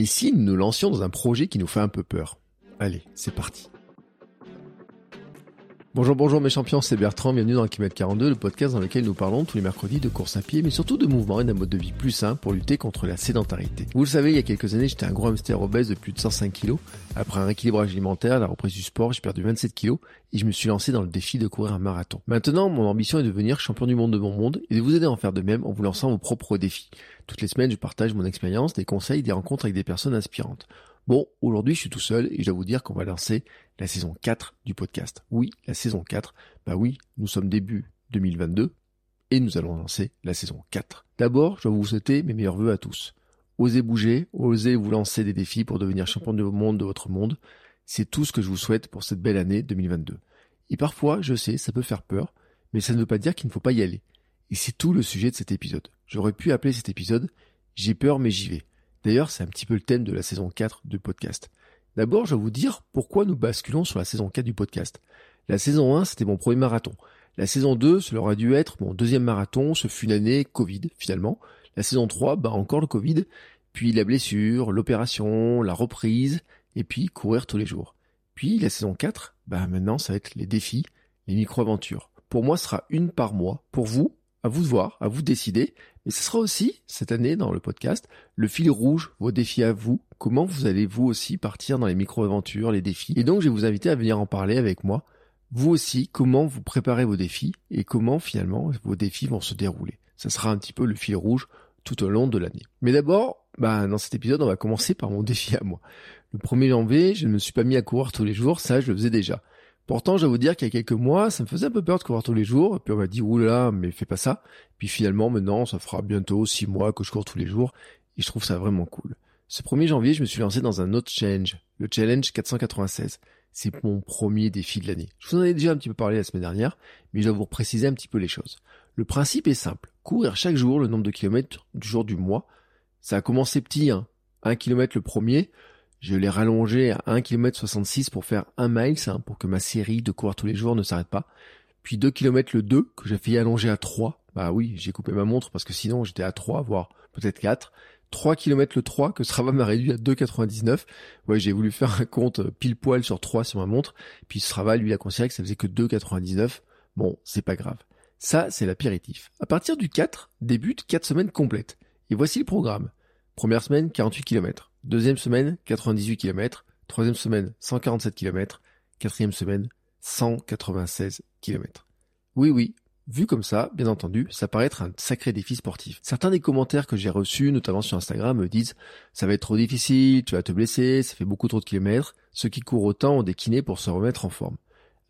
Et si nous nous lancions dans un projet qui nous fait un peu peur? Allez, c'est parti. Bonjour, bonjour mes champions, c'est Bertrand, bienvenue dans Kilomètre 42, le podcast dans lequel nous parlons tous les mercredis de course à pied, mais surtout de mouvement et d'un mode de vie plus sain pour lutter contre la sédentarité. Vous le savez, il y a quelques années, j'étais un gros hamster obèse de plus de 105 kg. Après un rééquilibrage alimentaire, la reprise du sport, j'ai perdu 27 kg et je me suis lancé dans le défi de courir un marathon. Maintenant, mon ambition est de devenir champion du monde de mon monde et de vous aider à en faire de même en vous lançant vos propres défis. Toutes les semaines, je partage mon expérience, des conseils, des rencontres avec des personnes inspirantes. Bon, aujourd'hui je suis tout seul et je dois vous dire qu'on va lancer la saison 4 du podcast. Oui, la saison 4. Bah oui, nous sommes début 2022 et nous allons lancer la saison 4. D'abord, je dois vous souhaiter mes meilleurs voeux à tous. Osez bouger, osez vous lancer des défis pour devenir champion du monde de votre monde. C'est tout ce que je vous souhaite pour cette belle année 2022. Et parfois, je sais, ça peut faire peur, mais ça ne veut pas dire qu'il ne faut pas y aller. Et c'est tout le sujet de cet épisode. J'aurais pu appeler cet épisode J'ai peur mais j'y vais. D'ailleurs, c'est un petit peu le thème de la saison 4 du podcast. D'abord, je vais vous dire pourquoi nous basculons sur la saison 4 du podcast. La saison 1, c'était mon premier marathon. La saison 2, cela aurait dû être mon deuxième marathon, ce fut une année Covid finalement. La saison 3, bah encore le Covid, puis la blessure, l'opération, la reprise, et puis courir tous les jours. Puis la saison 4, bah maintenant ça va être les défis, les micro-aventures. Pour moi, ce sera une par mois. Pour vous, à vous de voir, à vous de décider. Mais ce sera aussi, cette année, dans le podcast, le fil rouge, vos défis à vous, comment vous allez vous aussi partir dans les micro-aventures, les défis. Et donc, je vais vous inviter à venir en parler avec moi. Vous aussi, comment vous préparez vos défis et comment finalement vos défis vont se dérouler. Ça sera un petit peu le fil rouge tout au long de l'année. Mais d'abord, bah, dans cet épisode, on va commencer par mon défi à moi. Le 1er janvier, je ne me suis pas mis à courir tous les jours, ça je le faisais déjà. Pourtant, je dois vous dire qu'il y a quelques mois, ça me faisait un peu peur de courir tous les jours. Et puis on m'a dit, oula, mais fais pas ça. Puis finalement, maintenant, ça fera bientôt six mois que je cours tous les jours. Et je trouve ça vraiment cool. Ce 1er janvier, je me suis lancé dans un autre challenge, le challenge 496. C'est mon premier défi de l'année. Je vous en ai déjà un petit peu parlé la semaine dernière, mais je dois vous préciser un petit peu les choses. Le principe est simple. Courir chaque jour le nombre de kilomètres du jour du mois. Ça a commencé petit, hein. Un kilomètre le premier. Je l'ai rallongé à 1 km 66 pour faire 1 mile, hein, pour que ma série de courir tous les jours ne s'arrête pas. Puis 2 km le 2, que j'ai fait allonger à 3. Bah oui, j'ai coupé ma montre parce que sinon j'étais à 3, voire peut-être 4. 3 km le 3, que Strava m'a réduit à 2,99. Ouais, j'ai voulu faire un compte pile poil sur 3 sur ma montre. Puis Strava, lui, a considéré que ça faisait que 2,99. Bon, c'est pas grave. Ça, c'est l'apéritif. À partir du 4, débute 4 semaines complètes. Et voici le programme. Première semaine, 48 km. Deuxième semaine, 98 km. Troisième semaine, 147 km. Quatrième semaine, 196 km. Oui, oui, vu comme ça, bien entendu, ça paraît être un sacré défi sportif. Certains des commentaires que j'ai reçus, notamment sur Instagram, me disent ça va être trop difficile, tu vas te blesser, ça fait beaucoup trop de kilomètres. Ceux qui courent autant ont des kinés pour se remettre en forme.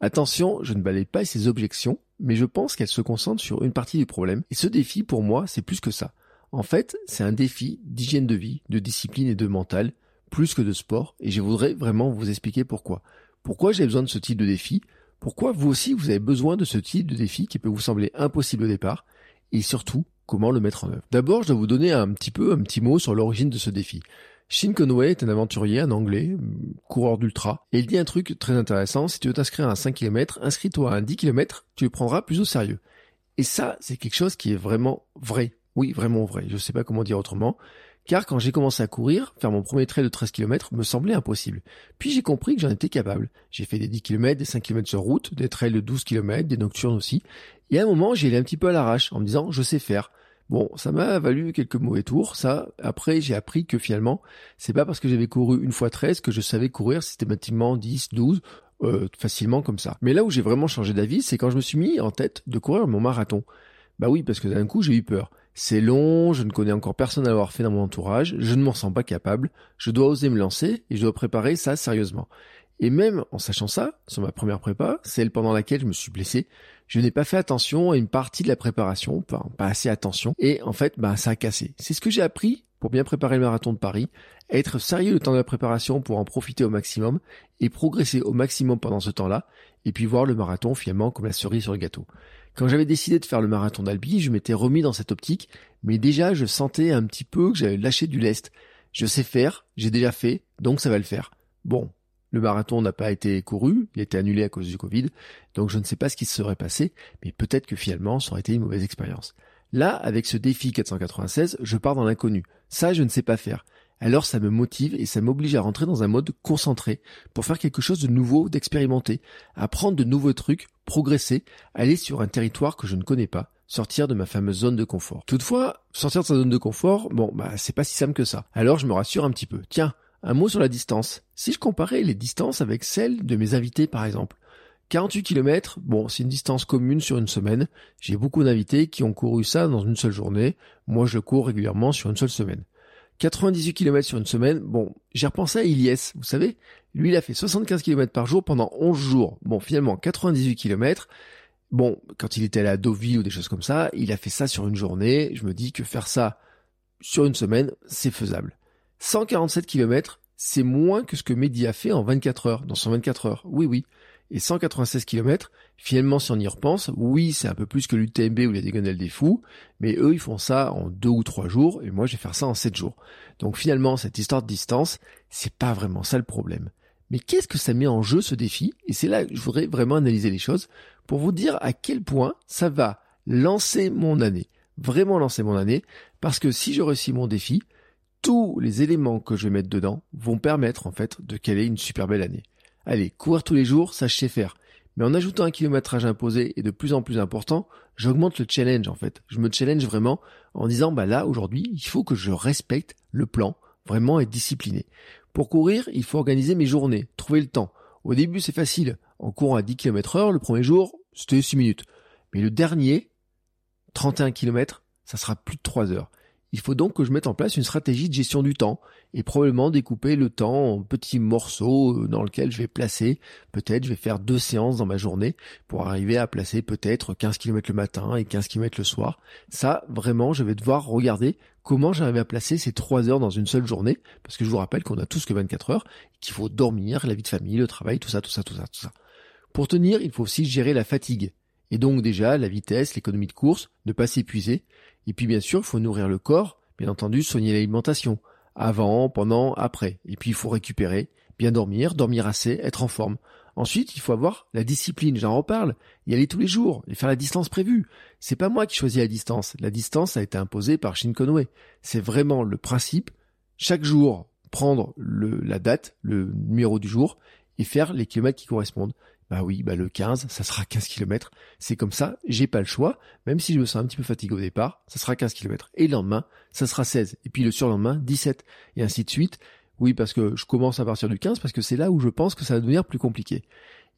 Attention, je ne balaye pas ces objections, mais je pense qu'elles se concentrent sur une partie du problème. Et ce défi, pour moi, c'est plus que ça. En fait, c'est un défi d'hygiène de vie, de discipline et de mental, plus que de sport, et je voudrais vraiment vous expliquer pourquoi. Pourquoi j'ai besoin de ce type de défi, pourquoi vous aussi vous avez besoin de ce type de défi qui peut vous sembler impossible au départ, et surtout, comment le mettre en œuvre? D'abord, je dois vous donner un petit peu un petit mot sur l'origine de ce défi. Shin Conway est un aventurier, un anglais, coureur d'ultra, et il dit un truc très intéressant, si tu veux t'inscrire à un 5 km, inscris-toi à un 10 km, tu le prendras plus au sérieux. Et ça, c'est quelque chose qui est vraiment vrai. Oui, vraiment vrai. Je ne sais pas comment dire autrement. Car quand j'ai commencé à courir, faire mon premier trait de 13 km me semblait impossible. Puis j'ai compris que j'en étais capable. J'ai fait des 10 km, des 5 km sur route, des trails de 12 km, des nocturnes aussi. Et à un moment, j'ai allé un petit peu à l'arrache en me disant, je sais faire. Bon, ça m'a valu quelques mauvais tours, ça. Après, j'ai appris que finalement, c'est pas parce que j'avais couru une fois 13 que je savais courir systématiquement 10, 12, euh, facilement comme ça. Mais là où j'ai vraiment changé d'avis, c'est quand je me suis mis en tête de courir mon marathon. Bah oui, parce que d'un coup, j'ai eu peur. C'est long, je ne connais encore personne à l'avoir fait dans mon entourage, je ne m'en sens pas capable, je dois oser me lancer et je dois préparer ça sérieusement. Et même en sachant ça, sur ma première prépa, celle pendant laquelle je me suis blessé, je n'ai pas fait attention à une partie de la préparation, pas, pas assez attention, et en fait, bah, ça a cassé. C'est ce que j'ai appris pour bien préparer le marathon de Paris, être sérieux le temps de la préparation pour en profiter au maximum et progresser au maximum pendant ce temps-là, et puis voir le marathon finalement comme la cerise sur le gâteau. Quand j'avais décidé de faire le marathon d'Albi, je m'étais remis dans cette optique, mais déjà je sentais un petit peu que j'avais lâché du lest. Je sais faire, j'ai déjà fait, donc ça va le faire. Bon, le marathon n'a pas été couru, il a été annulé à cause du Covid, donc je ne sais pas ce qui se serait passé, mais peut-être que finalement ça aurait été une mauvaise expérience. Là, avec ce défi 496, je pars dans l'inconnu. Ça, je ne sais pas faire. Alors ça me motive et ça m'oblige à rentrer dans un mode concentré pour faire quelque chose de nouveau, d'expérimenter, apprendre de nouveaux trucs, progresser, aller sur un territoire que je ne connais pas, sortir de ma fameuse zone de confort. Toutefois, sortir de sa zone de confort, bon, bah, c'est pas si simple que ça. Alors je me rassure un petit peu. Tiens, un mot sur la distance. Si je comparais les distances avec celles de mes invités par exemple, 48 km, bon, c'est une distance commune sur une semaine. J'ai beaucoup d'invités qui ont couru ça dans une seule journée. Moi, je cours régulièrement sur une seule semaine. 98 km sur une semaine, bon, j'ai repensé à Ilyes, vous savez, lui il a fait 75 km par jour pendant 11 jours. Bon, finalement, 98 km, bon, quand il était allé à Deauville ou des choses comme ça, il a fait ça sur une journée, je me dis que faire ça sur une semaine, c'est faisable. 147 km, c'est moins que ce que Mehdi a fait en 24 heures, dans 124 heures. Oui, oui et 196 km. Finalement, si on y repense, oui, c'est un peu plus que l'UTMB ou les Diagonales des Fous, mais eux, ils font ça en deux ou trois jours, et moi, je vais faire ça en sept jours. Donc finalement, cette histoire de distance, c'est pas vraiment ça le problème. Mais qu'est-ce que ça met en jeu ce défi? Et c'est là que je voudrais vraiment analyser les choses pour vous dire à quel point ça va lancer mon année. Vraiment lancer mon année, parce que si je réussis mon défi, tous les éléments que je vais mettre dedans vont permettre en fait de caler une super belle année. Allez, courir tous les jours, ça je sais faire. Mais en ajoutant un kilométrage imposé et de plus en plus important, j'augmente le challenge en fait. Je me challenge vraiment en disant bah là aujourd'hui, il faut que je respecte le plan, vraiment être discipliné. Pour courir, il faut organiser mes journées, trouver le temps. Au début, c'est facile. En courant à 10 km heure, le premier jour, c'était 6 minutes. Mais le dernier, 31 km, ça sera plus de 3 heures. Il faut donc que je mette en place une stratégie de gestion du temps et probablement découper le temps en petits morceaux euh, dans lesquels je vais placer. Peut-être je vais faire deux séances dans ma journée pour arriver à placer peut-être 15 km le matin et 15 km le soir. Ça, vraiment, je vais devoir regarder comment j'arrive à placer ces trois heures dans une seule journée. Parce que je vous rappelle qu'on a tous que 24 heures, qu'il faut dormir, la vie de famille, le travail, tout ça, tout ça, tout ça, tout ça. Pour tenir, il faut aussi gérer la fatigue. Et donc déjà, la vitesse, l'économie de course, ne pas s'épuiser. Et puis bien sûr, il faut nourrir le corps, bien entendu, soigner l'alimentation, avant, pendant, après. Et puis il faut récupérer, bien dormir, dormir assez, être en forme. Ensuite, il faut avoir la discipline, j'en reparle, y aller tous les jours, et faire la distance prévue. C'est pas moi qui choisis la distance. La distance a été imposée par Shin Conway. C'est vraiment le principe. Chaque jour, prendre la date, le numéro du jour, et faire les kilomètres qui correspondent. Bah oui, bah le 15, ça sera 15 km. C'est comme ça, j'ai pas le choix. Même si je me sens un petit peu fatigué au départ, ça sera 15 km. Et le lendemain, ça sera 16. Et puis le surlendemain, 17. Et ainsi de suite. Oui, parce que je commence à partir du 15 parce que c'est là où je pense que ça va devenir plus compliqué.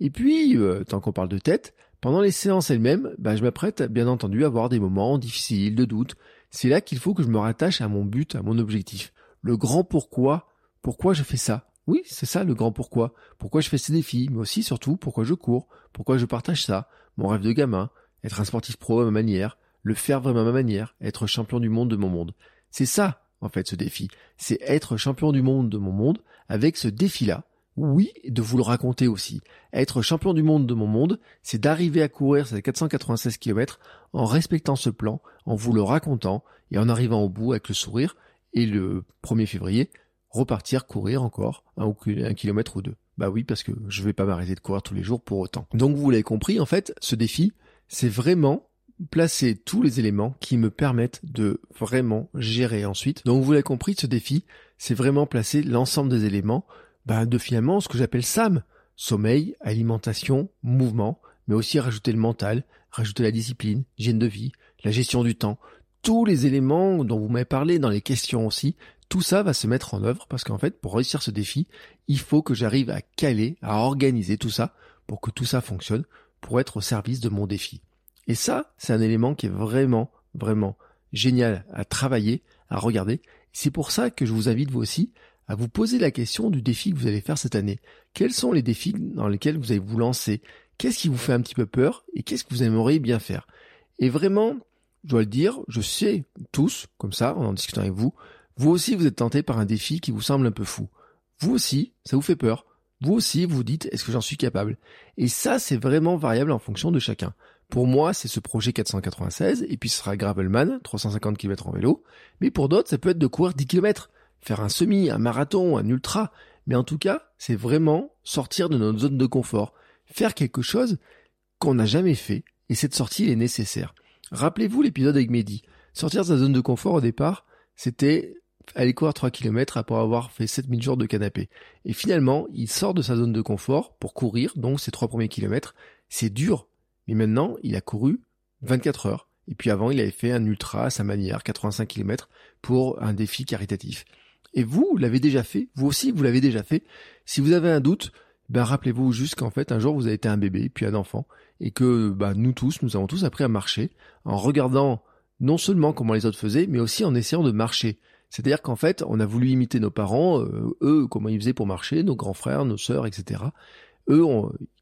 Et puis, euh, tant qu'on parle de tête, pendant les séances elles-mêmes, bah, je m'apprête bien entendu à avoir des moments difficiles, de doute. C'est là qu'il faut que je me rattache à mon but, à mon objectif. Le grand pourquoi, pourquoi je fais ça? Oui, c'est ça le grand pourquoi. Pourquoi je fais ces défis, mais aussi surtout pourquoi je cours, pourquoi je partage ça, mon rêve de gamin, être un sportif pro à ma manière, le faire vraiment à ma manière, être champion du monde de mon monde. C'est ça, en fait, ce défi. C'est être champion du monde de mon monde avec ce défi-là. Oui, de vous le raconter aussi. Être champion du monde de mon monde, c'est d'arriver à courir ces 496 km en respectant ce plan, en vous le racontant et en arrivant au bout avec le sourire. Et le 1er février, repartir courir encore un, kilomètre ou deux. Bah oui, parce que je vais pas m'arrêter de courir tous les jours pour autant. Donc vous l'avez compris, en fait, ce défi, c'est vraiment placer tous les éléments qui me permettent de vraiment gérer ensuite. Donc vous l'avez compris, ce défi, c'est vraiment placer l'ensemble des éléments bah, de finalement ce que j'appelle SAM. Sommeil, alimentation, mouvement, mais aussi rajouter le mental, rajouter la discipline, hygiène de vie, la gestion du temps, tous les éléments dont vous m'avez parlé dans les questions aussi, tout ça va se mettre en œuvre parce qu'en fait, pour réussir ce défi, il faut que j'arrive à caler, à organiser tout ça pour que tout ça fonctionne, pour être au service de mon défi. Et ça, c'est un élément qui est vraiment, vraiment génial à travailler, à regarder. C'est pour ça que je vous invite vous aussi à vous poser la question du défi que vous allez faire cette année. Quels sont les défis dans lesquels vous allez vous lancer? Qu'est-ce qui vous fait un petit peu peur et qu'est-ce que vous aimeriez bien faire? Et vraiment, je dois le dire, je sais tous, comme ça, en en discutant avec vous, vous aussi vous êtes tenté par un défi qui vous semble un peu fou. Vous aussi, ça vous fait peur. Vous aussi, vous dites, est-ce que j'en suis capable? Et ça, c'est vraiment variable en fonction de chacun. Pour moi, c'est ce projet 496, et puis ce sera Gravelman, 350 km en vélo. Mais pour d'autres, ça peut être de courir 10 km, faire un semi, un marathon, un ultra. Mais en tout cas, c'est vraiment sortir de notre zone de confort, faire quelque chose qu'on n'a jamais fait, et cette sortie est nécessaire. Rappelez-vous l'épisode avec Mehdi. Sortir de sa zone de confort au départ, c'était aller courir 3 km après avoir fait 7000 jours de canapé. Et finalement, il sort de sa zone de confort pour courir, donc ces trois premiers kilomètres. C'est dur. Mais maintenant, il a couru 24 heures. Et puis avant, il avait fait un ultra à sa manière, 85 km, pour un défi caritatif. Et vous, l'avez déjà fait. Vous aussi, vous l'avez déjà fait. Si vous avez un doute, ben rappelez-vous juste qu'en fait, un jour, vous avez été un bébé, puis un enfant. Et que ben, nous tous, nous avons tous appris à marcher en regardant non seulement comment les autres faisaient, mais aussi en essayant de marcher. C'est-à-dire qu'en fait, on a voulu imiter nos parents, euh, eux, comment ils faisaient pour marcher, nos grands frères, nos sœurs, etc. Eux,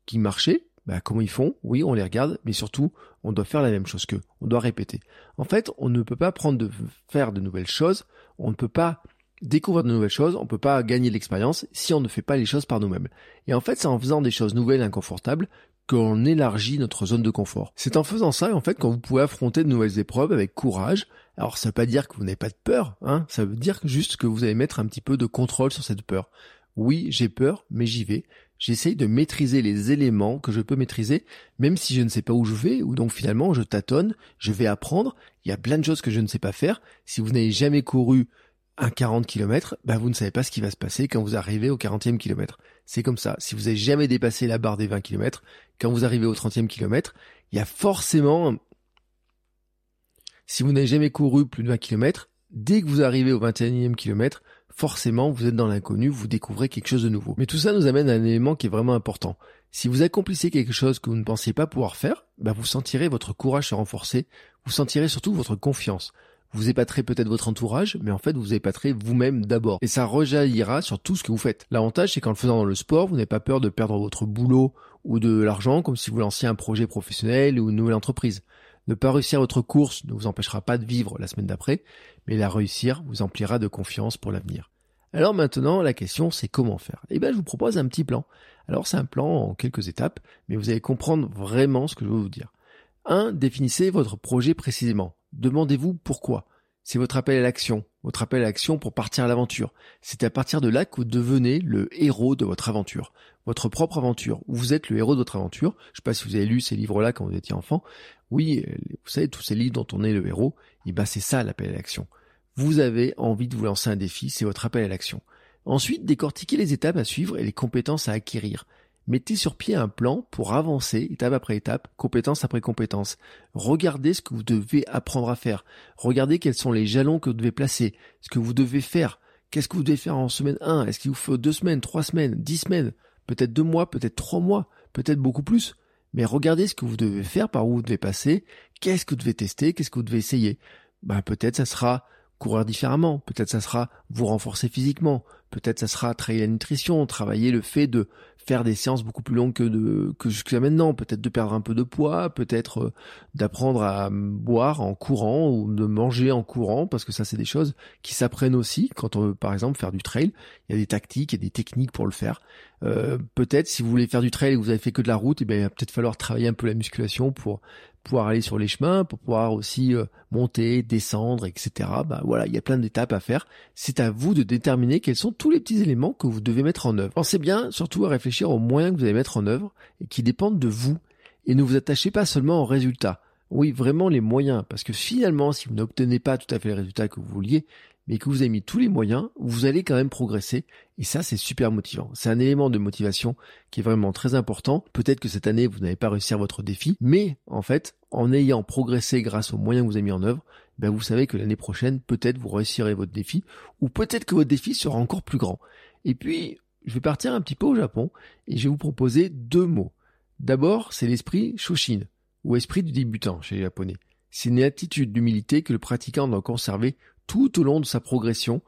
qui marchaient, bah, comment ils font? Oui, on les regarde, mais surtout, on doit faire la même chose qu'eux. On doit répéter. En fait, on ne peut pas prendre de faire de nouvelles choses. On ne peut pas découvrir de nouvelles choses. On ne peut pas gagner l'expérience si on ne fait pas les choses par nous-mêmes. Et en fait, c'est en faisant des choses nouvelles et inconfortables qu'on élargit notre zone de confort. C'est en faisant ça, en fait, quand vous pouvez affronter de nouvelles épreuves avec courage. Alors, ça veut pas dire que vous n'avez pas de peur, hein. Ça veut dire juste que vous allez mettre un petit peu de contrôle sur cette peur. Oui, j'ai peur, mais j'y vais. J'essaye de maîtriser les éléments que je peux maîtriser, même si je ne sais pas où je vais, ou donc finalement je tâtonne, je vais apprendre. Il y a plein de choses que je ne sais pas faire. Si vous n'avez jamais couru un 40 km, bah vous ne savez pas ce qui va se passer quand vous arrivez au 40e kilomètre. C'est comme ça. Si vous n'avez jamais dépassé la barre des 20 km, quand vous arrivez au 30e kilomètre, il y a forcément, si vous n'avez jamais couru plus de 20 km, dès que vous arrivez au 21e kilomètre, forcément vous êtes dans l'inconnu, vous découvrez quelque chose de nouveau. Mais tout ça nous amène à un élément qui est vraiment important. Si vous accomplissez quelque chose que vous ne pensiez pas pouvoir faire, bah vous sentirez votre courage se renforcer, vous sentirez surtout votre confiance. Vous épaterez peut-être votre entourage, mais en fait vous épaterez vous-même d'abord. Et ça rejaillira sur tout ce que vous faites. L'avantage c'est qu'en le faisant dans le sport, vous n'avez pas peur de perdre votre boulot ou de l'argent comme si vous lanciez un projet professionnel ou une nouvelle entreprise. Ne pas réussir votre course ne vous empêchera pas de vivre la semaine d'après, mais la réussir vous emplira de confiance pour l'avenir. Alors maintenant, la question c'est comment faire? Eh bien, je vous propose un petit plan. Alors c'est un plan en quelques étapes, mais vous allez comprendre vraiment ce que je veux vous dire. 1. Définissez votre projet précisément. Demandez-vous pourquoi. C'est votre appel à l'action, votre appel à l'action pour partir à l'aventure. C'est à partir de là que vous devenez le héros de votre aventure, votre propre aventure, vous êtes le héros de votre aventure. Je ne sais pas si vous avez lu ces livres-là quand vous étiez enfant. Oui, vous savez, tous ces livres dont on est le héros, et eh ben c'est ça l'appel à l'action. Vous avez envie de vous lancer un défi, c'est votre appel à l'action. Ensuite, décortiquez les étapes à suivre et les compétences à acquérir. Mettez sur pied un plan pour avancer étape après étape, compétence après compétence. Regardez ce que vous devez apprendre à faire. Regardez quels sont les jalons que vous devez placer, ce que vous devez faire. Qu'est-ce que vous devez faire en semaine 1 Est-ce qu'il vous faut deux semaines, trois semaines, dix semaines, peut-être deux mois, peut-être trois mois, peut-être beaucoup plus Mais regardez ce que vous devez faire, par où vous devez passer, qu'est-ce que vous devez tester, qu'est-ce que vous devez essayer? Ben, peut-être ça sera courir différemment, peut-être ça sera vous renforcer physiquement, peut-être ça sera travailler la nutrition, travailler le fait de faire des séances beaucoup plus longues que de que jusqu'à maintenant, peut-être de perdre un peu de poids, peut-être euh, d'apprendre à boire en courant ou de manger en courant parce que ça c'est des choses qui s'apprennent aussi quand on veut par exemple faire du trail, il y a des tactiques, a des techniques pour le faire. Euh, peut-être si vous voulez faire du trail et que vous avez fait que de la route, et eh bien il va peut-être falloir travailler un peu la musculation pour pouvoir aller sur les chemins, pour pouvoir aussi euh, monter, descendre, etc. Bah voilà, il y a plein d'étapes à faire. C'est à vous de déterminer quels sont tous les petits éléments que vous devez mettre en œuvre. Pensez bien surtout à réfléchir aux moyens que vous allez mettre en œuvre et qui dépendent de vous. Et ne vous attachez pas seulement aux résultats. Oui, vraiment les moyens, parce que finalement, si vous n'obtenez pas tout à fait les résultats que vous vouliez, mais que vous avez mis tous les moyens, vous allez quand même progresser. Et ça, c'est super motivant. C'est un élément de motivation qui est vraiment très important. Peut-être que cette année, vous n'avez pas réussi à votre défi, mais en fait, en ayant progressé grâce aux moyens que vous avez mis en œuvre, ben vous savez que l'année prochaine, peut-être vous réussirez votre défi, ou peut-être que votre défi sera encore plus grand. Et puis, je vais partir un petit peu au Japon, et je vais vous proposer deux mots. D'abord, c'est l'esprit Shoshin, ou esprit du débutant chez les Japonais. C'est une attitude d'humilité que le pratiquant doit conserver tout au long de sa progression,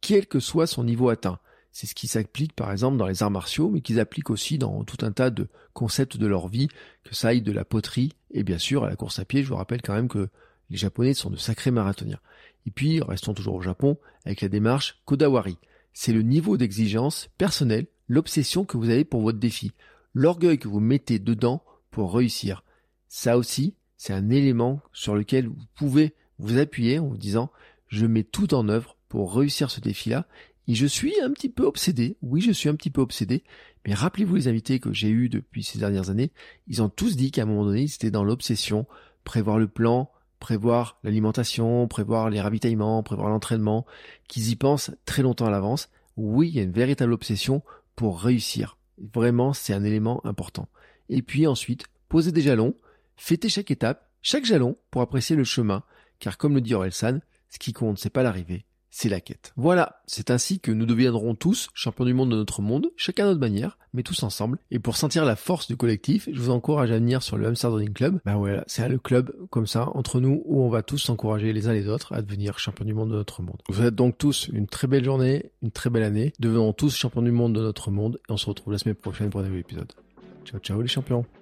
quel que soit son niveau atteint. C'est ce qui s'applique par exemple dans les arts martiaux, mais qu'ils appliquent aussi dans tout un tas de concepts de leur vie, que ça aille de la poterie et bien sûr à la course à pied. Je vous rappelle quand même que les Japonais sont de sacrés marathoniens. Et puis, restons toujours au Japon, avec la démarche Kodawari. C'est le niveau d'exigence personnel, l'obsession que vous avez pour votre défi, l'orgueil que vous mettez dedans pour réussir. Ça aussi, c'est un élément sur lequel vous pouvez vous appuyer en vous disant, je mets tout en œuvre pour réussir ce défi-là et je suis un petit peu obsédé. Oui, je suis un petit peu obsédé. Mais rappelez-vous les invités que j'ai eus depuis ces dernières années. Ils ont tous dit qu'à un moment donné, ils étaient dans l'obsession. Prévoir le plan, prévoir l'alimentation, prévoir les ravitaillements, prévoir l'entraînement, qu'ils y pensent très longtemps à l'avance. Oui, il y a une véritable obsession pour réussir. Vraiment, c'est un élément important. Et puis ensuite, posez des jalons, fêtez chaque étape, chaque jalon pour apprécier le chemin, car comme le dit Orelsan, ce qui compte, c'est pas l'arrivée, c'est la quête. Voilà, c'est ainsi que nous deviendrons tous champions du monde de notre monde, chacun à notre manière, mais tous ensemble. Et pour sentir la force du collectif, je vous encourage à venir sur le Hamster Running Club. Bah voilà, c'est le club comme ça, entre nous, où on va tous s'encourager les uns les autres à devenir champions du monde de notre monde. Vous êtes donc tous une très belle journée, une très belle année. Devenons tous champions du monde de notre monde, et on se retrouve la semaine prochaine pour un nouvel épisode. Ciao ciao les champions